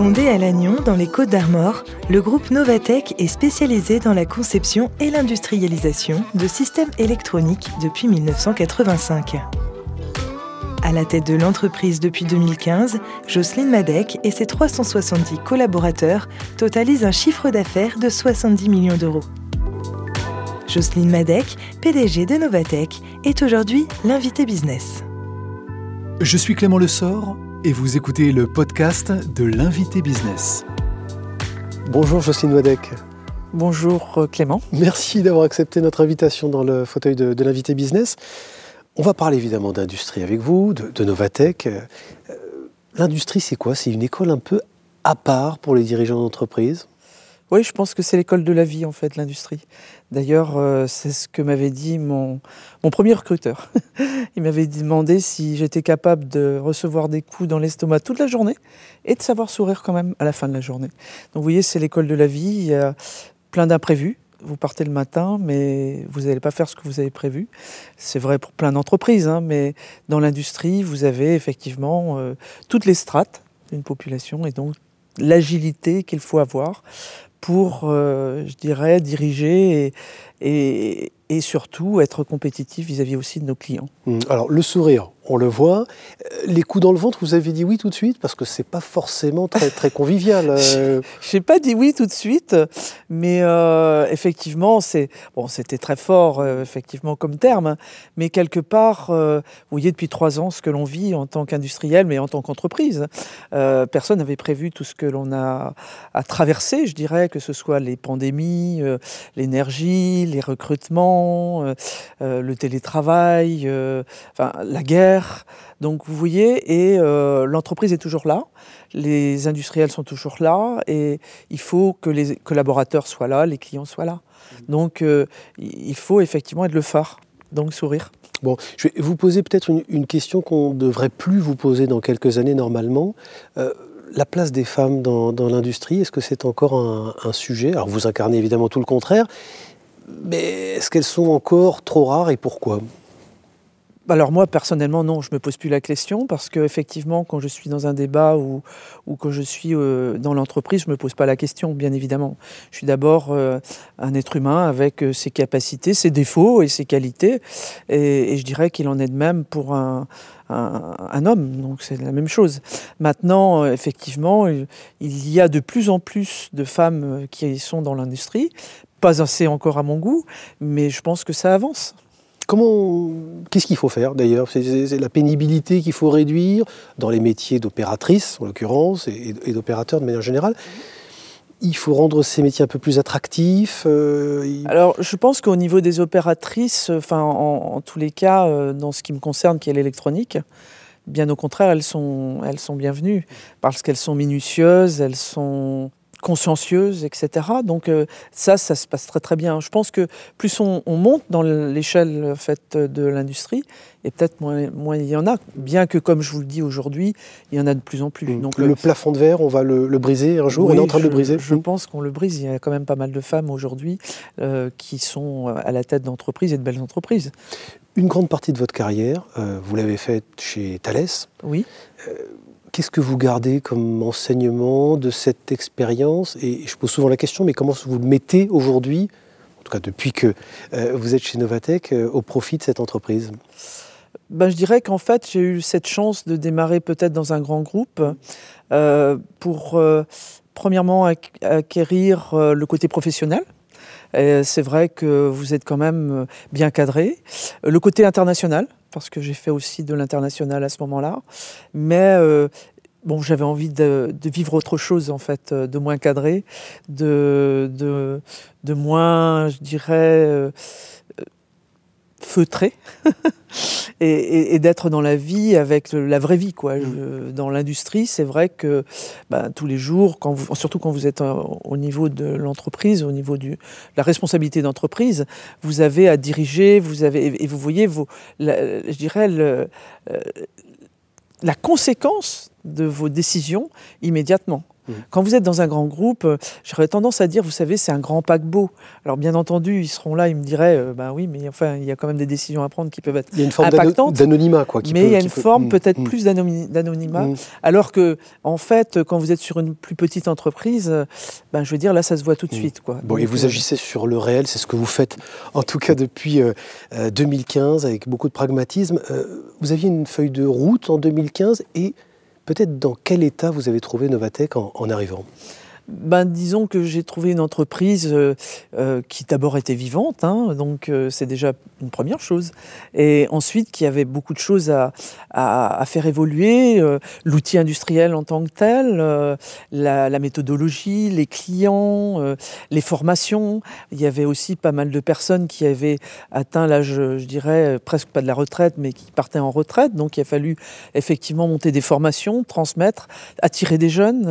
Fondé à Lannion, dans les Côtes d'Armor, le groupe Novatech est spécialisé dans la conception et l'industrialisation de systèmes électroniques depuis 1985. À la tête de l'entreprise depuis 2015, Jocelyne Madec et ses 370 collaborateurs totalisent un chiffre d'affaires de 70 millions d'euros. Jocelyne Madec, PDG de Novatech, est aujourd'hui l'invité business. Je suis Clément Lessort et vous écoutez le podcast de l'invité business. Bonjour Jocelyne Madec. Bonjour euh, Clément. Merci d'avoir accepté notre invitation dans le fauteuil de, de l'invité business. On va parler évidemment d'industrie avec vous, de, de Novatech. Euh, l'industrie, c'est quoi? C'est une école un peu à part pour les dirigeants d'entreprise? Oui, je pense que c'est l'école de la vie, en fait, l'industrie. D'ailleurs, euh, c'est ce que m'avait dit mon, premier recruteur. Il m'avait demandé si j'étais capable de recevoir des coups dans l'estomac toute la journée et de savoir sourire quand même à la fin de la journée. Donc, vous voyez, c'est l'école de la vie. Il y a plein d'imprévus vous partez le matin, mais vous n'allez pas faire ce que vous avez prévu. C'est vrai pour plein d'entreprises, hein, mais dans l'industrie, vous avez effectivement euh, toutes les strates d'une population et donc l'agilité qu'il faut avoir pour, euh, je dirais, diriger et, et, surtout être compétitif vis-à-vis aussi de nos clients. Mmh. Alors le sourire, on le voit. Euh, les coups dans le ventre, vous avez dit oui tout de suite parce que c'est pas forcément très, très convivial. Euh... J'ai pas dit oui tout de suite, mais euh, effectivement, c'est bon, c'était très fort euh, effectivement comme terme, mais quelque part, euh, vous voyez depuis trois ans ce que l'on vit en tant qu'industriel, mais en tant qu'entreprise. Personne n'avait prévu tout ce que l'on a à traverser, je dirais, que ce soit les pandémies, l'énergie, les recrutements, le télétravail, enfin la guerre. Donc vous voyez, et euh, l'entreprise est toujours là, les industriels sont toujours là, et il faut que les collaborateurs soient là, les clients soient là. Donc euh, il faut effectivement être le phare, donc sourire. Bon, je vais vous poser peut-être une, une, question qu'on ne devrait plus vous poser dans quelques années normalement. Euh, la place des femmes dans, dans l'industrie, est-ce que c'est encore un, un sujet? Alors vous incarnez évidemment tout le contraire, mais est-ce qu'elles sont encore trop rares et pourquoi? Alors moi, personnellement, non, je me pose plus la question parce qu'effectivement, quand je suis dans un débat ou, ou que je suis euh, dans l'entreprise, je me pose pas la question, bien évidemment. Je suis d'abord euh, un être humain avec euh, ses capacités, ses défauts et ses qualités. Et, je dirais qu'il en est de même pour un homme, donc c'est la même chose. Maintenant, effectivement, il y a de plus en plus de femmes qui sont dans l'industrie, pas assez encore à mon goût, mais je pense que ça avance. Comment, qu'est-ce qu'il faut faire d'ailleurs? C'est la pénibilité qu'il faut réduire dans les métiers d'opératrice, en l'occurrence, et, et d'opérateur de manière générale. Il faut rendre ces métiers un peu plus attractifs. Euh. Alors, je pense qu'au niveau des opératrices, enfin, en, en, tous les cas, euh, dans ce qui me concerne, qui est l'électronique, bien au contraire, elles sont, elles sont bienvenues parce qu'elles sont minutieuses, elles sont consciencieuse, etc. Donc euh, ça, ça se passe très très bien. Je pense que plus on, on monte dans l'échelle en fait, de l'industrie, et peut-être moins, moins, il y en a, bien que comme je vous le dis aujourd'hui, il y en a de plus en plus. Donc, le, le plafond de verre, on va le, le briser un jour, oui, on est en train je, de le briser? Je pense qu'on le brise, il y a quand même pas mal de femmes aujourd'hui euh, qui sont à la tête d'entreprises et de belles entreprises. Une grande partie de votre carrière, euh, vous l'avez faite chez Thales. Oui. Qu'est-ce que vous gardez comme enseignement de cette expérience? Et je pose souvent la question, mais comment vous le mettez aujourd'hui, en tout cas depuis que euh, vous êtes chez Novatech, euh, au profit de cette entreprise? Ben, Je dirais qu'en fait, j'ai eu cette chance de démarrer peut-être dans un grand groupe euh, pour, premièrement, acquérir le côté professionnel. C'est vrai que vous êtes quand même bien cadré. Le côté international, parce que j'ai fait aussi de l'international à ce moment-là. Mais euh, bon, j'avais envie de, vivre autre chose, en fait, de moins cadré, de, de, de moins, je dirais, euh, feutré. et, et, et d'être dans la vie avec la vraie vie quoi je, dans l'industrie c'est vrai que bah, tous les jours quand vous, surtout quand vous êtes au niveau de l'entreprise au niveau de la responsabilité d'entreprise vous avez à diriger vous avez et vous voyez vos la, je dirais le, euh, la conséquence de vos décisions immédiatement. Mmh. Quand vous êtes dans un grand groupe, euh, j'aurais tendance à dire, vous savez, c'est un grand paquebot. Alors bien entendu, ils seront là, ils me diraient, euh, ben oui, mais enfin, il y a quand même des décisions à prendre qui peuvent être Il y a une forme impactantes. d'anonymat, quoi. qui mais peut- il y a une peut- forme Mm, peut-être mm, plus d'anonymat. mm. Alors que, en fait, quand vous êtes sur une plus petite entreprise, euh, ben, je veux dire, là, ça se voit tout de suite. Quoi. Bon, et vous euh, agissez sur le réel, c'est ce que vous faites, en tout cas depuis euh, euh, 2015, avec beaucoup de pragmatisme. Vous aviez une feuille de route en 2015, et peut-être dans quel état vous avez trouvé Novatech en, en arrivant? Ben, disons que j'ai trouvé une entreprise euh, euh, qui d'abord était vivante, hein, donc euh, c'est déjà une première chose. Et ensuite, qui avait beaucoup de choses à, faire évoluer, l'outil industriel en tant que tel, la, méthodologie, les clients, les formations. Il y avait aussi pas mal de personnes qui avaient atteint l'âge, je dirais, presque pas de la retraite, mais qui partaient en retraite. Donc il a fallu effectivement monter des formations, transmettre, attirer des jeunes.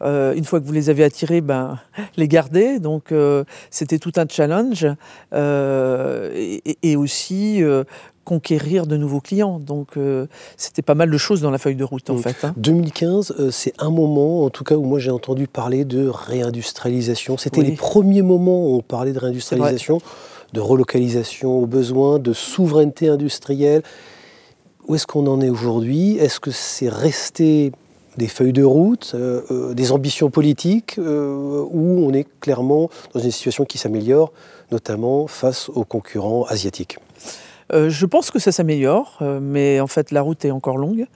une fois que vous les avez attirés, ben, les garder. Donc euh, c'était tout un challenge. Euh, et, et aussi euh, conquérir de nouveaux clients. Donc c'était pas mal de choses dans la feuille de route en fait. hein. 2015, euh, c'est un moment, en tout cas, où moi j'ai entendu parler de réindustrialisation. C'était Oui. les premiers moments où on parlait de réindustrialisation, de relocalisation aux besoins, de souveraineté industrielle. Où est-ce qu'on en est aujourd'hui? Est-ce que c'est resté des feuilles de route, euh, euh, des ambitions politiques, euh, ou on est clairement dans une situation qui s'améliore, notamment face aux concurrents asiatiques je pense que ça s'améliore, mais en fait la route est encore longue.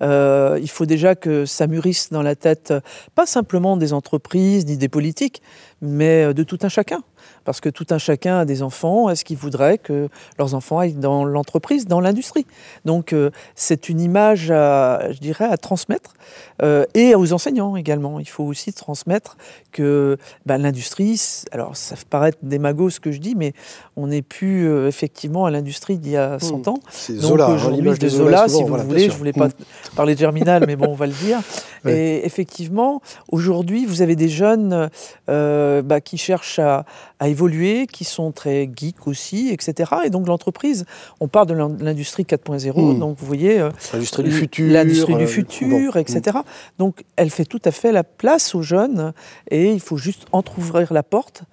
Il faut déjà que ça mûrisse dans la tête, pas simplement des entreprises ni des politiques, mais euh, de tout un chacun. Parce que tout un chacun a des enfants, est-ce qu'ils voudraient que leurs enfants aillent dans l'entreprise, dans l'industrie? Donc euh, c'est une image, à, je dirais, à transmettre, euh, et aux enseignants également. Il faut aussi transmettre que ben, l'industrie, alors ça peut paraître démago ce que je dis, mais on n'est plus euh, effectivement à l'industrie d'il y a 100 ans. C'est Zola, hein, aujourd'hui, de de Zola, souvent, si vous voilà, voulez, je voulais pas Mm. parler de Germinal, mais bon, on va le dire. Et effectivement, aujourd'hui, vous avez des jeunes euh, bah, qui cherchent à, à évoluer, qui sont très geeks aussi, etc. Et donc l'entreprise, on parle de l'in- l'industrie 4.0, Mm. donc vous voyez, euh, L'industrie du futur. l'industrie euh, du futur, bon. etc. Donc elle fait tout à fait la place aux jeunes, et il faut juste entr'ouvrir la porte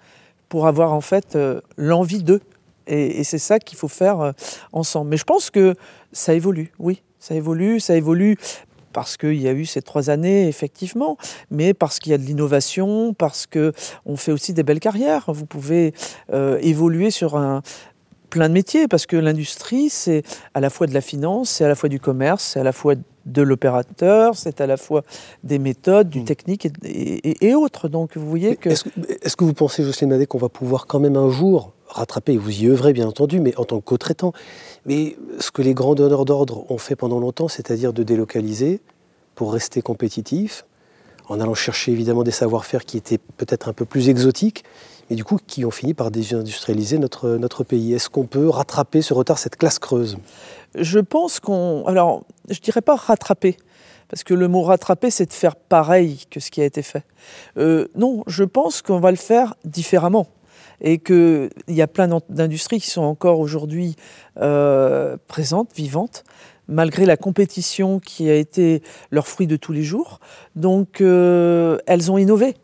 pour avoir en fait euh, l'envie d'eux. Et, et c'est ça qu'il faut faire euh, ensemble. Mais je pense que ça évolue, oui, ça évolue, ça évolue parce qu'il y a eu ces trois années, effectivement, mais parce qu'il y a de l'innovation, parce que on fait aussi des belles carrières. Vous pouvez euh, évoluer sur un plein de métiers, parce que l'industrie, c'est à la fois de la finance, c'est à la fois du commerce, c'est à la fois de l'opérateur, c'est à la fois des méthodes, du Mm. technique et, et- et autres. Donc vous voyez que... Est-ce que, est-ce que vous pensez, Jocelyne Madé, qu'on va pouvoir quand même un jour rattraper, vous y œuvrez bien entendu, mais en tant que co-traitant, mais ce que les grands donneurs d'ordre ont fait pendant longtemps, c'est-à-dire de délocaliser pour rester compétitif, en allant chercher évidemment des savoir-faire qui étaient peut-être un peu plus exotiques, mais du coup qui ont fini par désindustrialiser notre, notre pays. Est-ce qu'on peut rattraper ce retard, cette classe creuse? Je pense qu'on. Alors, je dirais pas rattraper, parce que le mot rattraper, c'est de faire pareil que ce qui a été fait. Euh, non, je pense qu'on va le faire différemment. Et qu'il y a plein d'in- d'industries qui sont encore aujourd'hui euh, présentes, vivantes, malgré la compétition qui a été leur fruit de tous les jours. Donc, euh, elles ont innové.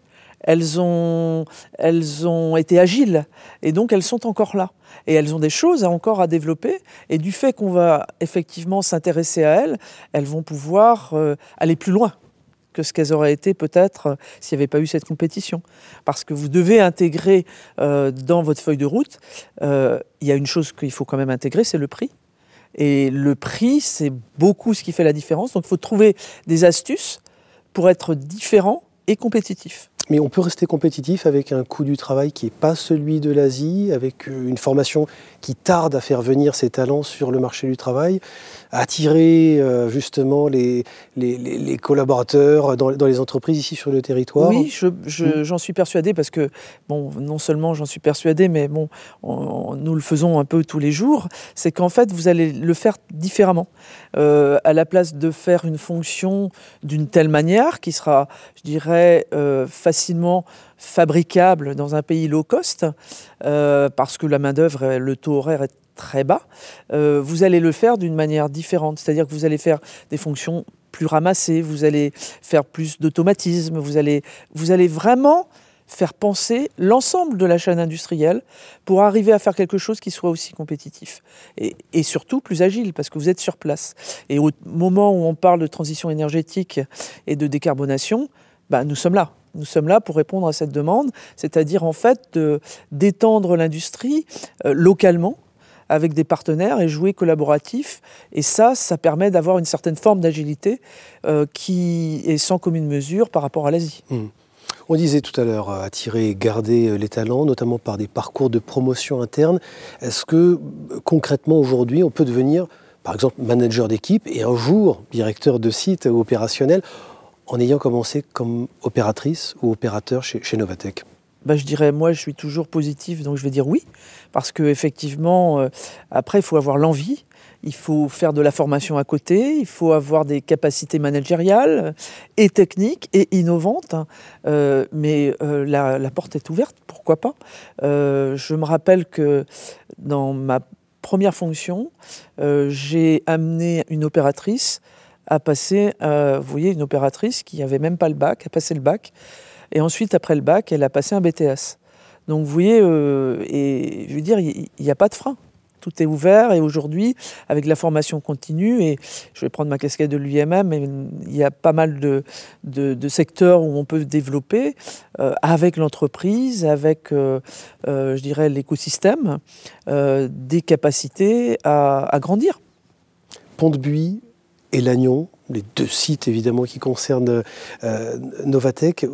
Elles ont, elles ont été agiles. Et donc, elles sont encore là. Et elles ont des choses encore à développer. Et du fait qu'on va effectivement s'intéresser à elles, elles vont pouvoir euh, aller plus loin que ce qu'elles auraient été peut-être euh, s'il n'y avait pas eu cette compétition. Parce que vous devez intégrer euh, dans votre feuille de route, euh, il y a une chose qu'il faut quand même intégrer, c'est le prix. Et le prix, c'est beaucoup ce qui fait la différence. Donc il faut trouver des astuces pour être différent et compétitif. Mais on peut rester compétitif avec un coût du travail qui n'est pas celui de l'Asie, avec euh, une formation qui tarde à faire venir ses talents sur le marché du travail, à attirer euh, justement les, les, les- les collaborateurs dans, dans les entreprises ici sur le territoire. Oui, je- je- j'en suis persuadé parce que, bon, non seulement j'en suis persuadé, mais bon, on- nous le faisons un peu tous les jours, c'est qu'en fait, vous allez le faire différemment. Euh, à la place de faire une fonction d'une telle manière qui sera, je dirais, euh, facilement fabricable dans un pays low cost, euh, parce que la main-d'œuvre, le taux horaire est très bas, euh, vous allez le faire d'une manière différente. C'est-à-dire que vous allez faire des fonctions plus ramassées, vous allez faire plus d'automatisme, vous allez, vous allez vraiment faire penser l'ensemble de la chaîne industrielle pour arriver à faire quelque chose qui soit aussi compétitif et, et, surtout plus agile parce que vous êtes sur place. Et au moment où on parle de transition énergétique et de décarbonation, bah, nous sommes là. Nous sommes là pour répondre à cette demande, c'est-à-dire en fait d'étendre l'industrie euh, localement avec des partenaires et jouer collaboratif. Et ça, ça permet d'avoir une certaine forme d'agilité euh, qui est sans commune mesure par rapport à l'Asie. Mmh. On disait tout à l'heure euh, attirer et garder les talents, notamment par des parcours de promotion interne. Est-ce que concrètement aujourd'hui, on peut devenir, par exemple, manager d'équipe et un jour directeur de site opérationnel en ayant commencé comme opératrice ou opérateur chez, Novatech bah, je dirais, moi, je suis toujours positif, donc je vais dire oui, parce que effectivement, euh, après, il faut avoir l'envie, il faut faire de la formation à côté, il faut avoir des capacités managériales et techniques et innovantes. Hein. Euh, mais euh, la, porte est ouverte, pourquoi pas Je me rappelle que dans ma première fonction, j'ai amené une opératrice à passer, vous voyez, une opératrice qui n'avait même pas le bac, à passer le bac. Et ensuite, après le bac, elle a passé un BTS. Donc vous voyez, euh, et je veux dire, il n'y a pas de frein. Tout est ouvert et aujourd'hui, avec la formation continue, et je vais prendre ma casquette de l'UMM, il y a pas mal de, secteurs où on peut développer euh, avec l'entreprise, avec, euh, je dirais, l'écosystème, des capacités à, à grandir. Pont de Buis et Lannion, les deux sites évidemment qui concernent euh, Novatech.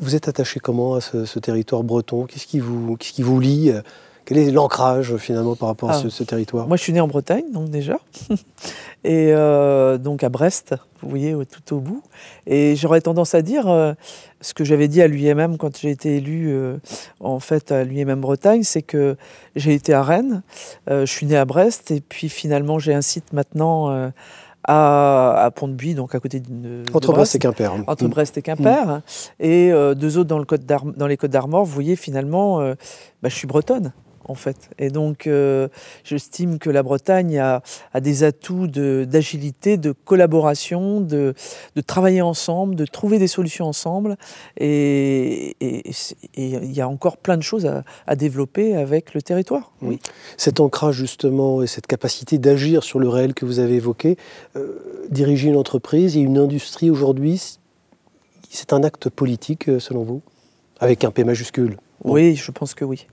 Vous êtes attaché comment à ce, territoire breton? Qu'est-ce qui, vous, qui vous lie? Quel est l'ancrage finalement par rapport à ah. ce, territoire? Moi je suis né en Bretagne donc déjà, et euh, donc à Brest, vous voyez tout au bout. Et j'aurais tendance à dire euh, ce que j'avais dit à l'UMM quand j'ai été élu en fait à l'UMM Bretagne, c'est que j'ai été à Rennes, je suis né à Brest et puis finalement j'ai un site maintenant à, Pont-de-Buis, donc à côté de, Entre Brest, et Quimper. Entre mm. Brest et Quimper. Mm. Et euh, deux autres dans, le dans les Côtes d'Armor, vous voyez finalement, euh, bah, je suis bretonne en fait. Et donc, euh, j'estime que la Bretagne a, des atouts d'agilité, de, collaboration, de, travailler ensemble, de trouver des solutions ensemble. Et il y a encore plein de choses à, développer avec le territoire. Oui. Cet ancrage, justement, et cette capacité d'agir sur le réel que vous avez évoqué, euh, diriger une entreprise et une industrie aujourd'hui, c'est un acte politique, euh, selon vous? Avec un P majuscule? Oui, je pense que oui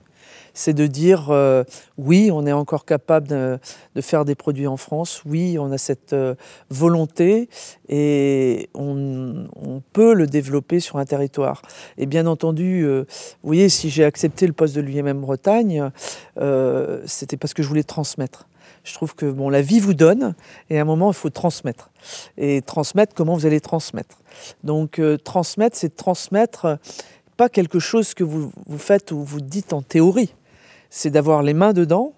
c'est de dire euh, oui, on est encore capable de, faire des produits en France, oui, on a cette euh, volonté et on, peut le développer sur un territoire. Et bien entendu, euh, vous voyez, si j'ai accepté le poste de l'UMM Bretagne, c'était parce que je voulais transmettre. Je trouve que bon, la vie vous donne et à un moment, il faut transmettre. Et transmettre, comment vous allez transmettre? Donc, transmettre, c'est transmettre pas quelque chose que vous, vous faites ou vous dites en théorie c'est d'avoir les mains dedans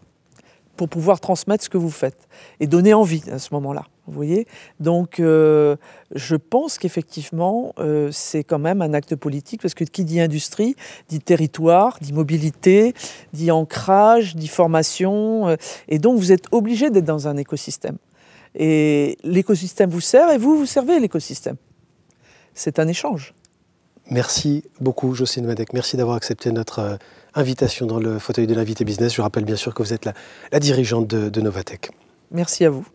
pour pouvoir transmettre ce que vous faites et donner envie à ce moment-là. Vous voyez Donc, euh, je pense qu'effectivement, euh, c'est quand même un acte politique parce que qui dit industrie dit territoire, dit mobilité, dit ancrage, dit formation. Euh, et donc, vous êtes obligé d'être dans un écosystème. Et l'écosystème vous sert et vous, vous servez l'écosystème. C'est un échange. Merci beaucoup, Jocelyne Madec. Merci d'avoir accepté notre invitation dans le fauteuil de l'invité business. Je rappelle bien sûr que vous êtes la, dirigeante de, de Novatech. Merci à vous.